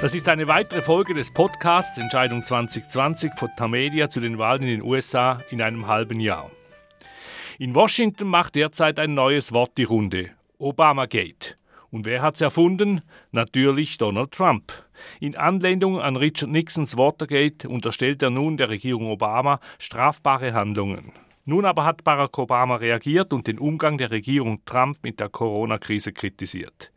Das ist eine weitere Folge des Podcasts Entscheidung 2020 von Tamedia zu den Wahlen in den USA in einem halben Jahr. In Washington macht derzeit ein neues Wort die Runde: Obamagate. Und wer hat's erfunden? Natürlich Donald Trump. In Anlehnung an Richard Nixons Watergate unterstellt er nun der Regierung Obama strafbare Handlungen. Nun aber hat Barack Obama reagiert und den Umgang der Regierung Trump mit der Corona-Krise kritisiert.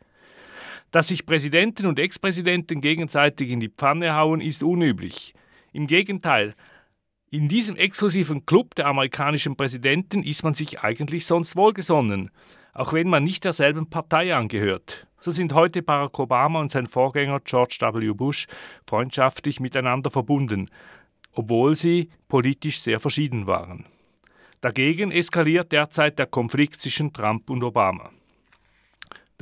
Dass sich Präsidenten und Ex-Präsidenten gegenseitig in die Pfanne hauen, ist unüblich. Im Gegenteil, in diesem exklusiven Club der amerikanischen Präsidenten ist man sich eigentlich sonst wohlgesonnen, auch wenn man nicht derselben Partei angehört. So sind heute Barack Obama und sein Vorgänger George W. Bush freundschaftlich miteinander verbunden, obwohl sie politisch sehr verschieden waren. Dagegen eskaliert derzeit der Konflikt zwischen Trump und Obama.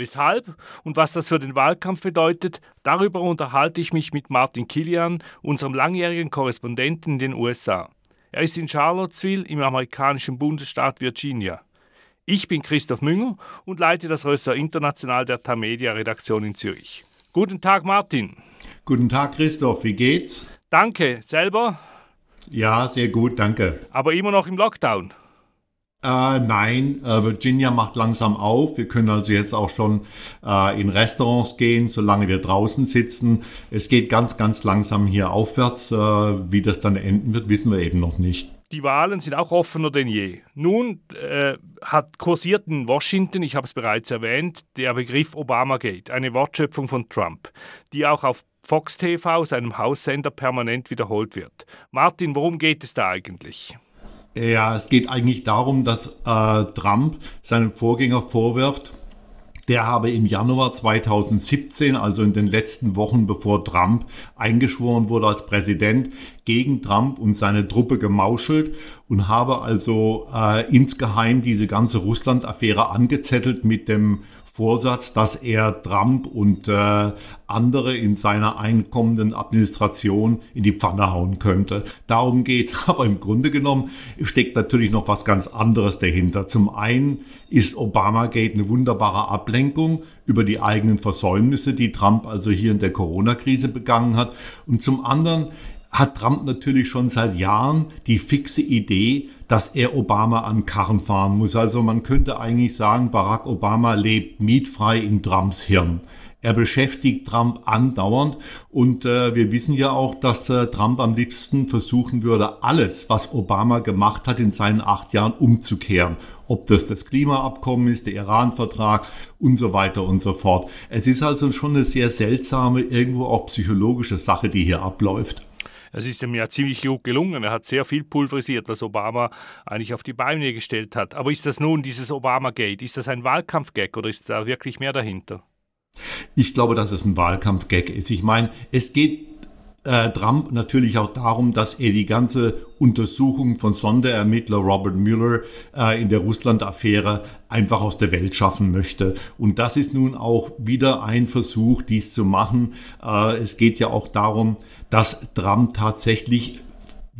Weshalb und was das für den Wahlkampf bedeutet, darüber unterhalte ich mich mit Martin Kilian, unserem langjährigen Korrespondenten in den USA. Er ist in Charlottesville im amerikanischen Bundesstaat Virginia. Ich bin Christoph Münger und leite das Ressort International der Tamedia Redaktion in Zürich. Guten Tag, Martin. Guten Tag, Christoph. Wie geht's? Danke. Selber? Ja, sehr gut, danke. Aber immer noch im Lockdown? Äh, nein, äh, Virginia macht langsam auf. Wir können also jetzt auch schon äh, in Restaurants gehen, solange wir draußen sitzen. Es geht ganz, ganz langsam hier aufwärts. Äh, wie das dann enden wird, wissen wir eben noch nicht. Die Wahlen sind auch offener denn je. Nun äh, hat kursiert in Washington, ich habe es bereits erwähnt, der Begriff Obamagate, eine Wortschöpfung von Trump, die auch auf Fox TV, seinem Haussender, permanent wiederholt wird. Martin, worum geht es da eigentlich? Ja, es geht eigentlich darum, dass äh, Trump seinem Vorgänger vorwirft, der habe im Januar 2017, also in den letzten Wochen bevor Trump eingeschworen wurde als Präsident, gegen Trump und seine Truppe gemauschelt und habe also äh, insgeheim diese ganze Russland-Affäre angezettelt mit dem Vorsatz, dass er Trump und äh, andere in seiner einkommenden Administration in die Pfanne hauen könnte. Darum geht's. Aber im Grunde genommen steckt natürlich noch was ganz anderes dahinter. Zum einen ist Obamagate eine wunderbare Ablenkung über die eigenen Versäumnisse, die Trump also hier in der Corona-Krise begangen hat. Und zum anderen hat Trump natürlich schon seit Jahren die fixe Idee, dass er Obama an Karren fahren muss. Also man könnte eigentlich sagen, Barack Obama lebt mietfrei in Trumps Hirn. Er beschäftigt Trump andauernd und äh, wir wissen ja auch, dass äh, Trump am liebsten versuchen würde, alles, was Obama gemacht hat in seinen acht Jahren, umzukehren. Ob das das Klimaabkommen ist, der Iran-Vertrag und so weiter und so fort. Es ist also schon eine sehr seltsame, irgendwo auch psychologische Sache, die hier abläuft. Es ist ihm ja ziemlich gut gelungen. Er hat sehr viel pulverisiert, was Obama eigentlich auf die Beine gestellt hat. Aber ist das nun dieses Obama-Gate? Ist das ein Wahlkampfgag oder ist da wirklich mehr dahinter? Ich glaube, dass es ein Wahlkampfgag ist. Ich meine, es geht äh, Trump natürlich auch darum, dass er die ganze Untersuchung von Sonderermittler Robert Mueller äh, in der Russland-Affäre einfach aus der Welt schaffen möchte. Und das ist nun auch wieder ein Versuch, dies zu machen. Äh, es geht ja auch darum, dass Trump tatsächlich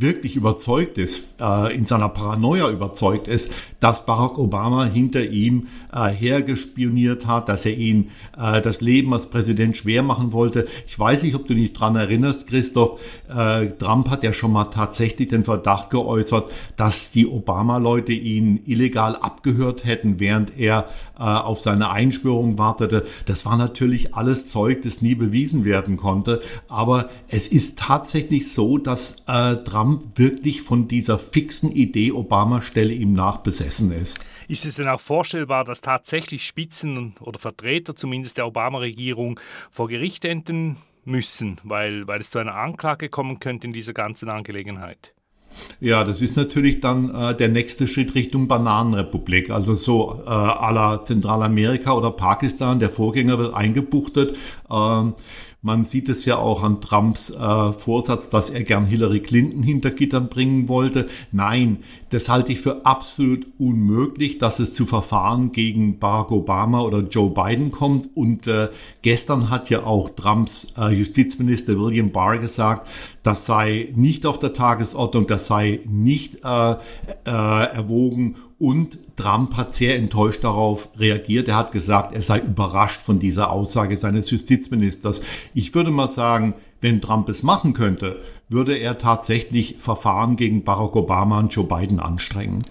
wirklich überzeugt ist, äh, in seiner Paranoia überzeugt ist, dass Barack Obama hinter ihm äh, hergespioniert hat, dass er ihn äh, das Leben als Präsident schwer machen wollte. Ich weiß nicht, ob du dich dran erinnerst, Christoph. Äh, Trump hat ja schon mal tatsächlich den Verdacht geäußert, dass die Obama-Leute ihn illegal abgehört hätten, während er äh, auf seine Einschwörung wartete. Das war natürlich alles Zeug, das nie bewiesen werden konnte. Aber es ist tatsächlich so, dass äh, Trump wirklich von dieser fixen Idee, Obama stelle ihm nach, besessen besessen ist. Ist es denn auch vorstellbar, dass tatsächlich Spitzen oder Vertreter zumindest der Obama-Regierung vor Gericht enden müssen, weil, weil es zu einer Anklage kommen könnte in dieser ganzen Angelegenheit? Ja, das ist natürlich dann äh, der nächste Schritt Richtung Bananenrepublik, also so äh, à la Zentralamerika oder Pakistan. Der Vorgänger wird eingebuchtet. Ähm, man sieht es ja auch an Trumps äh, Vorsatz, dass er gern Hillary Clinton hinter Gittern bringen wollte. Nein, das halte ich für absolut unmöglich, dass es zu Verfahren gegen Barack Obama oder Joe Biden kommt. Und äh, gestern hat ja auch Trumps äh, Justizminister William Barr gesagt, das sei nicht auf der Tagesordnung, das sei nicht äh, äh, erwogen Und Trump hat sehr enttäuscht darauf reagiert. Er hat gesagt, er sei überrascht von dieser Aussage seines Justizministers. Ich würde mal sagen, wenn Trump es machen könnte, würde er tatsächlich Verfahren gegen Barack Obama und Joe Biden anstrengen.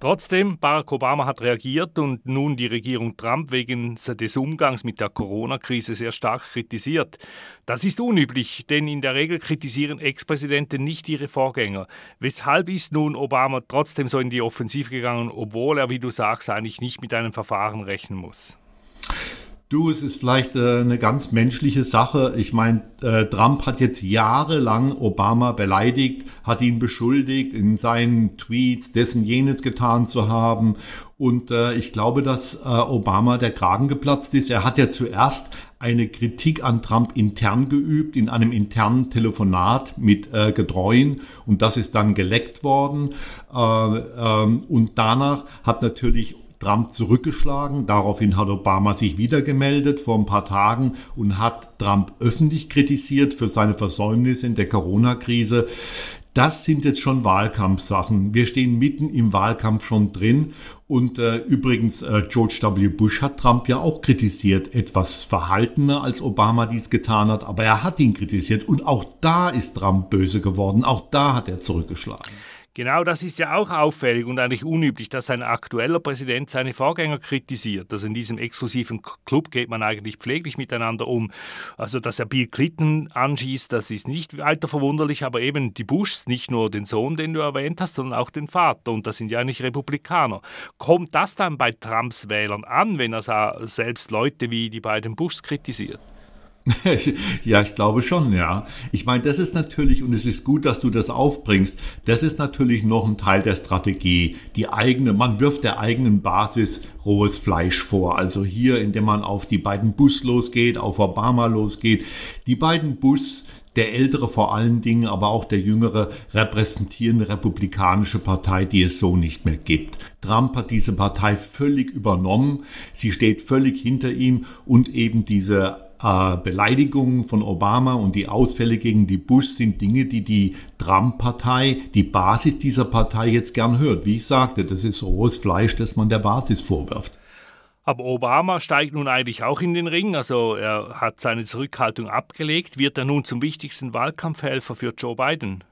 Trotzdem, Barack Obama hat reagiert und nun die Regierung Trump wegen des Umgangs mit der Corona-Krise sehr stark kritisiert. Das ist unüblich, denn in der Regel kritisieren Ex-Präsidenten nicht ihre Vorgänger. Weshalb ist nun Obama trotzdem so in die Offensive gegangen, obwohl er, wie du sagst, eigentlich nicht mit einem Verfahren rechnen muss? Du, es ist vielleicht äh, eine ganz menschliche Sache. Ich meine, äh, Trump hat jetzt jahrelang Obama beleidigt, hat ihn beschuldigt, in seinen Tweets dessen jenes getan zu haben. Und äh, ich glaube, dass äh, Obama der Kragen geplatzt ist. Er hat ja zuerst eine Kritik an Trump intern geübt, in einem internen Telefonat mit äh, Getreuen. Und das ist dann geleckt worden. Äh, ähm, und danach hat natürlich Trump zurückgeschlagen. Daraufhin hat Obama sich wieder gemeldet vor ein paar Tagen und hat Trump öffentlich kritisiert für seine Versäumnisse in der Corona-Krise. Das sind jetzt schon Wahlkampfsachen. Wir stehen mitten im Wahlkampf schon drin. Und äh, übrigens, äh, George W. Bush hat Trump ja auch kritisiert, etwas verhaltener als Obama dies getan hat, aber er hat ihn kritisiert. Und auch da ist Trump böse geworden. Auch da hat er zurückgeschlagen. Genau das ist ja auch auffällig und eigentlich unüblich, dass ein aktueller Präsident seine Vorgänger kritisiert. Also in diesem exklusiven Club geht man eigentlich pfleglich miteinander um. Also dass er Bill Clinton anschießt, das ist nicht weiter verwunderlich, aber eben die Bushs, nicht nur den Sohn, den du erwähnt hast, sondern auch den Vater. Und das sind ja eigentlich Republikaner. Kommt das dann bei Trumps Wählern an, wenn er selbst Leute wie die beiden Bushs kritisiert? ja, ich glaube schon, ja. Ich meine, das ist natürlich, und es ist gut, dass du das aufbringst, das ist natürlich noch ein Teil der Strategie. Die eigene, man wirft der eigenen Basis rohes Fleisch vor. Also hier, indem man auf die beiden Bus losgeht, auf Obama losgeht. Die beiden Bus, der ältere vor allen Dingen, aber auch der jüngere, repräsentieren eine republikanische Partei, die es so nicht mehr gibt. Trump hat diese Partei völlig übernommen. Sie steht völlig hinter ihm und eben diese äh, Beleidigungen von Obama und die Ausfälle gegen die Bush sind Dinge, die die Trump-Partei, die Basis dieser Partei jetzt gern hört. Wie ich sagte, das ist rohes Fleisch, das man der Basis vorwirft. Aber Obama steigt nun eigentlich auch in den Ring, also er hat seine Zurückhaltung abgelegt. Wird er nun zum wichtigsten Wahlkampfhelfer für Joe Biden?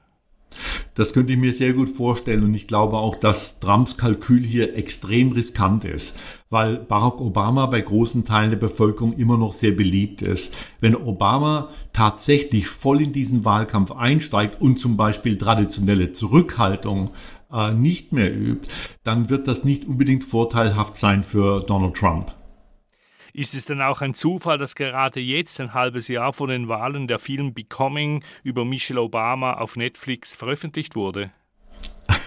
Das könnte ich mir sehr gut vorstellen und ich glaube auch, dass Trumps Kalkül hier extrem riskant ist, weil Barack Obama bei großen Teilen der Bevölkerung immer noch sehr beliebt ist. Wenn Obama tatsächlich voll in diesen Wahlkampf einsteigt und zum Beispiel traditionelle Zurückhaltung äh, nicht mehr übt, dann wird das nicht unbedingt vorteilhaft sein für Donald Trump. Ist es denn auch ein Zufall, dass gerade jetzt, ein halbes Jahr vor den Wahlen, der Film Becoming über Michelle Obama auf Netflix veröffentlicht wurde?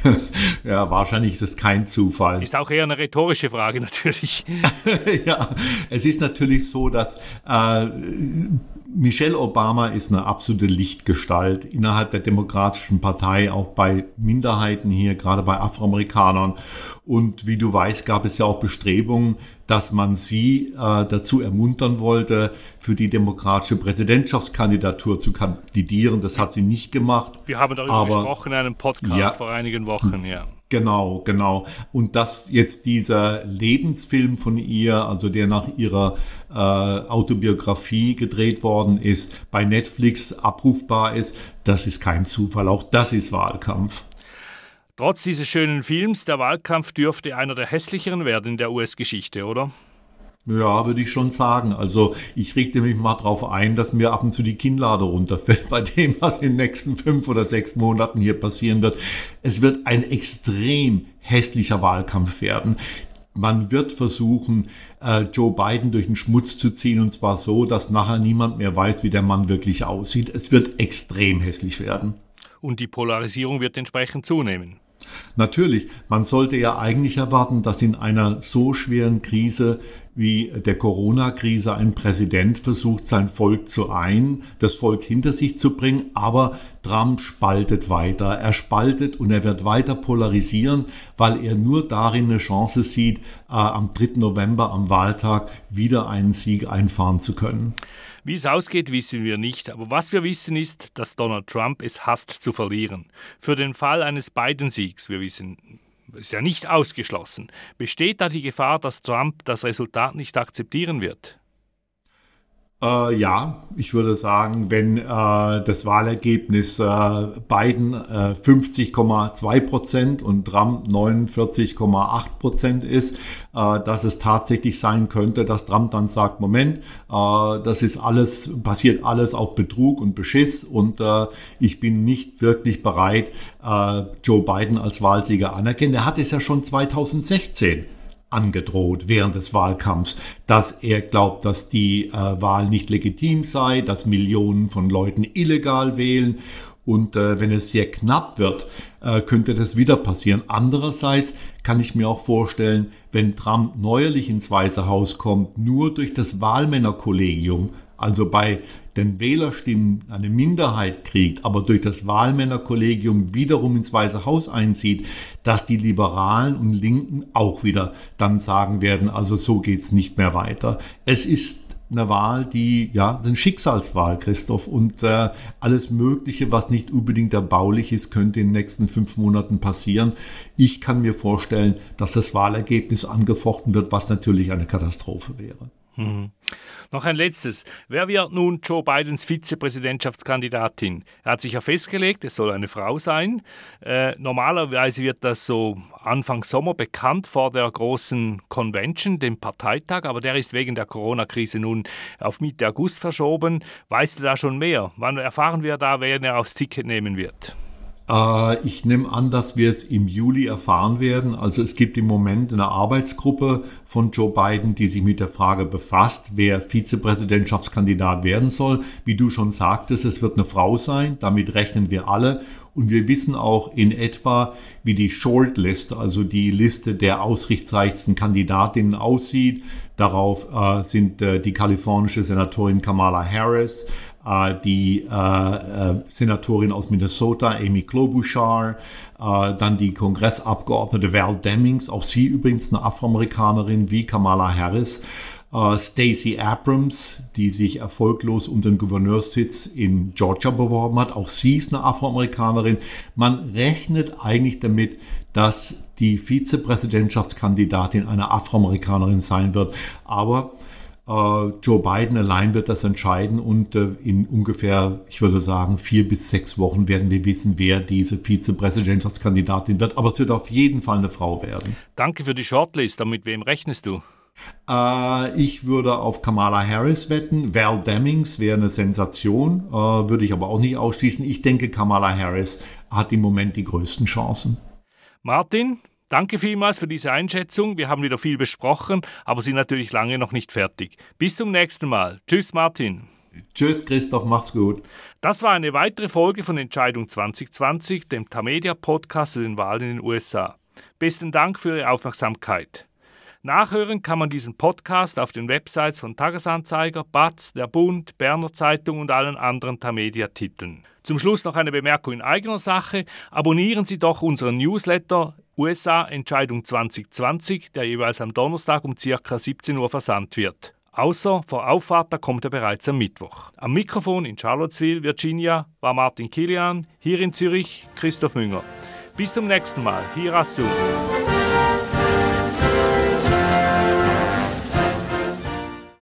ja, wahrscheinlich ist es kein Zufall. Ist auch eher eine rhetorische Frage natürlich. ja, es ist natürlich so, dass äh, Michelle Obama ist eine absolute Lichtgestalt innerhalb der Demokratischen Partei, auch bei Minderheiten hier, gerade bei Afroamerikanern. Und wie du weißt, gab es ja auch Bestrebungen, dass man sie äh, dazu ermuntern wollte, für die demokratische Präsidentschaftskandidatur zu kandidieren. Das hat sie nicht gemacht. Wir haben darüber aber, gesprochen in einem Podcast ja, vor einigen Wochen, ja. Genau, genau. Und dass jetzt dieser Lebensfilm von ihr, also der nach ihrer äh, Autobiografie gedreht worden ist, bei Netflix abrufbar ist, das ist kein Zufall. Auch das ist Wahlkampf. Trotz dieses schönen Films, der Wahlkampf dürfte einer der hässlicheren werden in der US-Geschichte, oder? Ja, würde ich schon sagen. Also ich richte mich mal darauf ein, dass mir ab und zu die Kinnlade runterfällt bei dem, was in den nächsten fünf oder sechs Monaten hier passieren wird. Es wird ein extrem hässlicher Wahlkampf werden. Man wird versuchen, äh, Joe Biden durch den Schmutz zu ziehen und zwar so, dass nachher niemand mehr weiß, wie der Mann wirklich aussieht. Es wird extrem hässlich werden. Und die Polarisierung wird entsprechend zunehmen. Natürlich, man sollte ja eigentlich erwarten, dass in einer so schweren Krise wie der Corona-Krise ein Präsident versucht, sein Volk zu ein, das Volk hinter sich zu bringen, aber Trump spaltet weiter. Er spaltet und er wird weiter polarisieren, weil er nur darin eine Chance sieht, äh, am 3. November am Wahltag wieder einen Sieg einfahren zu können. Wie es ausgeht, wissen wir nicht, aber was wir wissen ist, dass Donald Trump es hasst zu verlieren. Für den Fall eines Biden-Siegs, wir wissen ist ja nicht ausgeschlossen. Besteht da die Gefahr, dass Trump das Resultat nicht akzeptieren wird? Äh, ja, ich würde sagen, wenn äh, das Wahlergebnis äh, Biden 50,2 äh, Prozent und Trump 49,8 Prozent ist, äh, dass es tatsächlich sein könnte, dass Trump dann sagt, Moment, äh, das ist alles, passiert alles auf Betrug und Beschiss und ich bin nicht wirklich bereit, Joe Biden als Wahlsieger anerkennen. Er hat es ja schon 2016 angedroht während des Wahlkampfs, dass er glaubt, dass die äh, Wahl nicht legitim sei, dass Millionen von Leuten illegal wählen und äh, wenn es sehr knapp wird, äh, könnte das wieder passieren. Andererseits kann ich mir auch vorstellen, wenn Trump neuerlich ins Weiße Haus kommt, nur durch das Wahlmännerkollegium, also bei den Wählerstimmen eine Minderheit kriegt, aber durch das Wahlmännerkollegium wiederum ins Weiße Haus einzieht, dass die Liberalen und Linken auch wieder dann sagen werden, also so geht's nicht mehr weiter. Es ist eine Wahl, die, ja, eine Schicksalswahl, Christoph. Und äh, alles Mögliche, was nicht unbedingt erbaulich ist, könnte in den nächsten fünf Monaten passieren. Ich kann mir vorstellen, dass das Wahlergebnis angefochten wird, was natürlich eine Katastrophe wäre. Mhm. Noch ein letztes. Wer wird nun Joe Bidens Vizepräsidentschaftskandidatin? Er hat sich ja festgelegt, es soll eine Frau sein. Äh, normalerweise wird das so Anfang Sommer bekannt vor der großen Convention, dem Parteitag, aber der ist wegen der Corona-Krise nun auf Mitte August verschoben. Weißt du da schon mehr? Wann erfahren wir da, wer er aufs Ticket nehmen wird? Äh, ich nehme an, dass wir es im Juli erfahren werden. Also es gibt im Moment eine Arbeitsgruppe von Joe Biden, die sich mit der Frage befasst, wer Vizepräsidentschaftskandidat werden soll. Wie du schon sagtest, es wird eine Frau sein. Damit rechnen wir alle. Und wir wissen auch in etwa, wie die Shortlist, also die Liste der ausrichtsreichsten Kandidatinnen aussieht. Darauf äh, sind äh, die kalifornische Senatorin Kamala Harris, die äh, äh, Senatorin aus Minnesota, Amy Klobuchar, dann die Kongressabgeordnete Val Demings, auch sie übrigens eine Afroamerikanerin wie Kamala Harris. Uh, Stacey Abrams, die sich erfolglos um den Gouverneurssitz in Georgia beworben hat. Auch sie ist eine Afroamerikanerin. Man rechnet eigentlich damit, dass die Vizepräsidentschaftskandidatin eine Afroamerikanerin sein wird. Aber äh, Joe Biden allein wird das entscheiden und äh, in ungefähr, ich würde sagen, vier bis sechs Wochen werden wir wissen, wer diese Vizepräsidentschaftskandidatin wird. Aber es wird auf jeden Fall eine Frau werden. Danke für die Shortlist. Und mit wem rechnest du? Äh, ich würde auf Kamala Harris wetten. Val Demings wäre eine Sensation, würde ich aber auch nicht ausschließen. Ich denke, Kamala Harris hat im Moment die größten Chancen. Martin, Danke vielmals für diese Einschätzung. Wir haben wieder viel besprochen, aber sind natürlich lange noch nicht fertig. Bis zum nächsten Mal. Tschüss, Martin. Tschüss, Christoph, mach's gut. Das war eine weitere Folge von Entscheidung 2020, dem Tamedia Podcast zu den Wahlen in den USA. Besten Dank für Ihre Aufmerksamkeit. Nachhören kann man diesen Podcast auf den Websites von Tagesanzeiger, BATZ, der Bund, Berner Zeitung und allen anderen Tamedia-Titeln. Zum Schluss noch eine Bemerkung in eigener Sache. Abonnieren Sie doch unseren Newsletter USA Entscheidung 2020, der jeweils am Donnerstag um ca. 17 Uhr versandt wird. Außer vor Auffahrt, da kommt er bereits am Mittwoch. Am Mikrofon in Charlottesville, Virginia, war Martin Kilian, hier in Zürich Christoph Münger. Bis zum nächsten Mal, hier Assum.